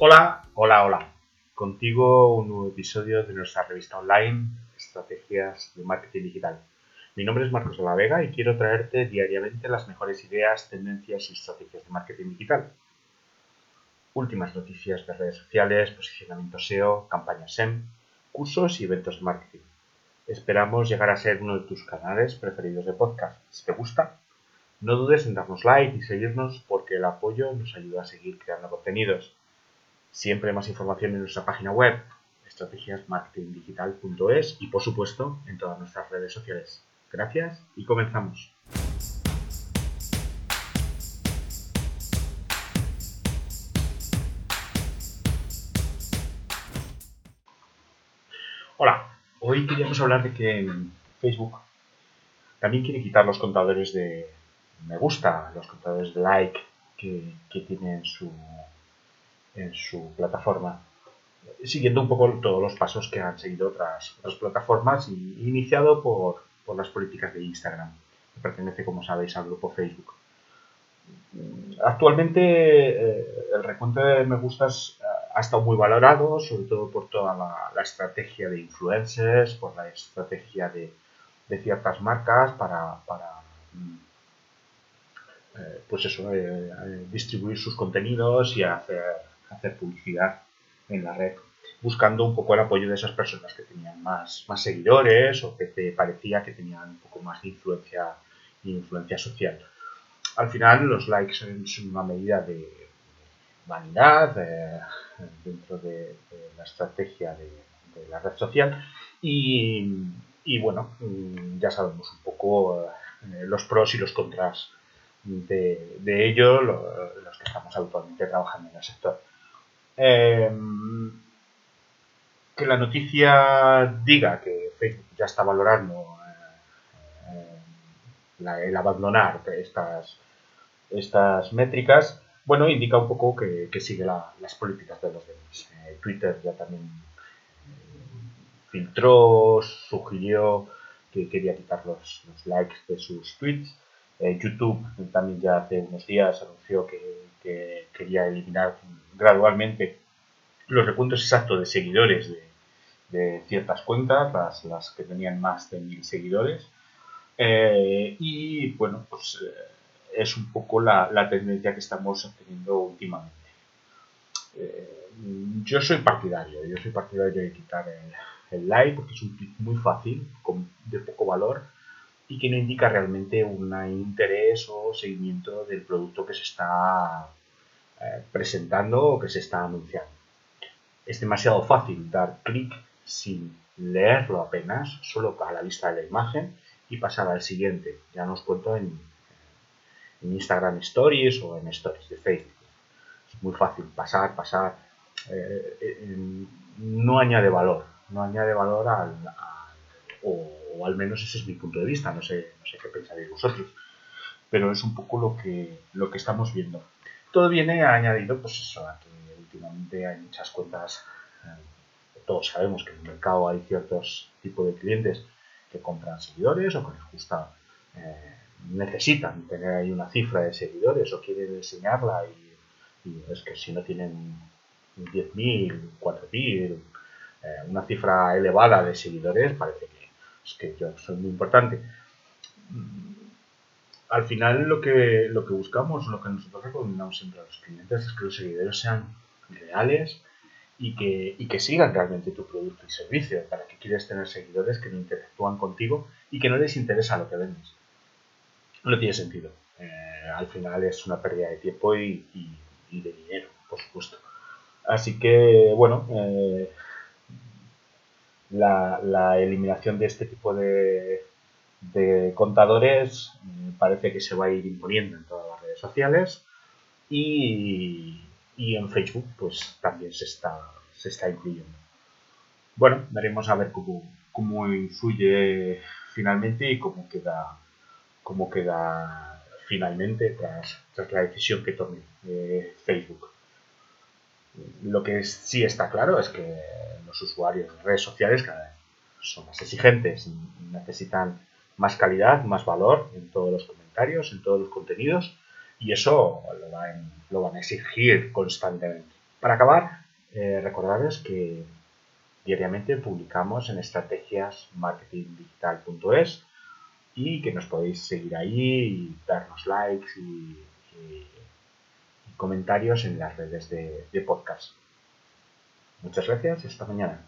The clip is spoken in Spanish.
Hola, hola, hola. Contigo un nuevo episodio de nuestra revista online Estrategias de Marketing Digital. Mi nombre es Marcos de la Vega y quiero traerte diariamente las mejores ideas, tendencias y estrategias de marketing digital. Últimas noticias de redes sociales, posicionamiento SEO, campañas SEM, cursos y eventos de marketing. Esperamos llegar a ser uno de tus canales preferidos de podcast. Si te gusta, no dudes en darnos like y seguirnos porque el apoyo nos ayuda a seguir creando contenidos. Siempre más información en nuestra página web, estrategiasmarketingdigital.es y por supuesto en todas nuestras redes sociales. Gracias y comenzamos. Hola, hoy queríamos hablar de que Facebook también quiere quitar los contadores de me gusta, los contadores de like que, que tiene en su, en su plataforma, siguiendo un poco todos los pasos que han seguido otras, otras plataformas y iniciado por, por las políticas de Instagram, que pertenece, como sabéis, al grupo Facebook. Actualmente eh, el recuento de me gustas ha estado muy valorado, sobre todo por toda la, estrategia de influencers, por la estrategia de, de ciertas marcas para, para mm, eh, pues eso, eh, distribuir sus contenidos y hacer, hacer publicidad en la red, buscando un poco el apoyo de esas personas que tenían más, más seguidores o que te parecía que tenían un poco más de influencia, influencia social. Al final los likes son, una medida de vanidad eh, dentro de, la estrategia de, la red social y, y, bueno, mm, ya sabemos un poco los pros y los contras de, de ello los que estamos actualmente trabajando en el sector. Em, que la noticia diga que Facebook ya está valorando eh, el abandonar estas, estas métricas, bueno, indica un poco que, sigue las políticas de los demás. Eh, Twitter ya también eh, filtró, sugirió que quería quitar los, los likes de sus tweets. Eh, YouTube también ya hace unos días anunció que, quería eliminar gradualmente los recuentos exactos de seguidores de, ciertas cuentas, las, que tenían más de mil seguidores. Eh, y bueno, pues eh, es un poco la, tendencia que estamos teniendo últimamente. yo soy partidario, yo soy partidario de quitar el, el like porque es un clic muy fácil, con, de poco valor y que no indica realmente un interés o seguimiento del producto que se está eh, presentando o que se está anunciando. Es demasiado fácil dar clic sin leerlo apenas, solo a la vista de la imagen y pasar al siguiente. Ya nos cuento en, Instagram Stories o en Stories de Facebook. Es muy fácil pasar, pasar. Eh, no añade valor, no añade valor al, o al menos ese es mi punto de vista, no sé, no sé qué pensaréis vosotros, pero es un poco lo que, lo que estamos viendo. Todo viene añadido, pues eso, a que últimamente hay muchas cuentas, eh, todos sabemos que en el mercado hay ciertos tipos de clientes que compran seguidores o que les gusta, eh, necesitan tener ahí una cifra de seguidores o quieren enseñarla y, es que si no tienen 10.000, 4.000, eh, una cifra elevada de seguidores, parece que que yo soy muy importante. Al final lo que, lo que buscamos, lo que nosotros recomendamos siempre a los clientes es que los seguidores sean reales y que, y que sigan realmente tu producto y servicio. ¿Para que quieres tener seguidores que no interactúan contigo y que no les interesa lo que vendes? No tiene sentido. Eh, al final es una pérdida de tiempo y, de dinero, por supuesto. Así que, bueno, eh, la, eliminación de este tipo de, contadores mm, parece que se va a ir imponiendo en todas las redes sociales y, en Facebook pues también se está, se está incluyendo. Bueno, veremos a ver cómo, cómo influye finalmente y cómo queda, cómo queda finalmente tras, tras la decisión que tome eh, Facebook. Lo que sí está claro es que los usuarios de redes sociales cada vez son más exigentes, necesitan más calidad, más valor en todos los comentarios, en todos los contenidos, y eso lo van, a exigir constantemente. Para acabar, eh, recordaros que diariamente publicamos en estrategiasmarketingdigital.es y que nos podéis seguir ahí y darnos likes y, comentarios en las redes de, de podcast. Muchas gracias hasta mañana.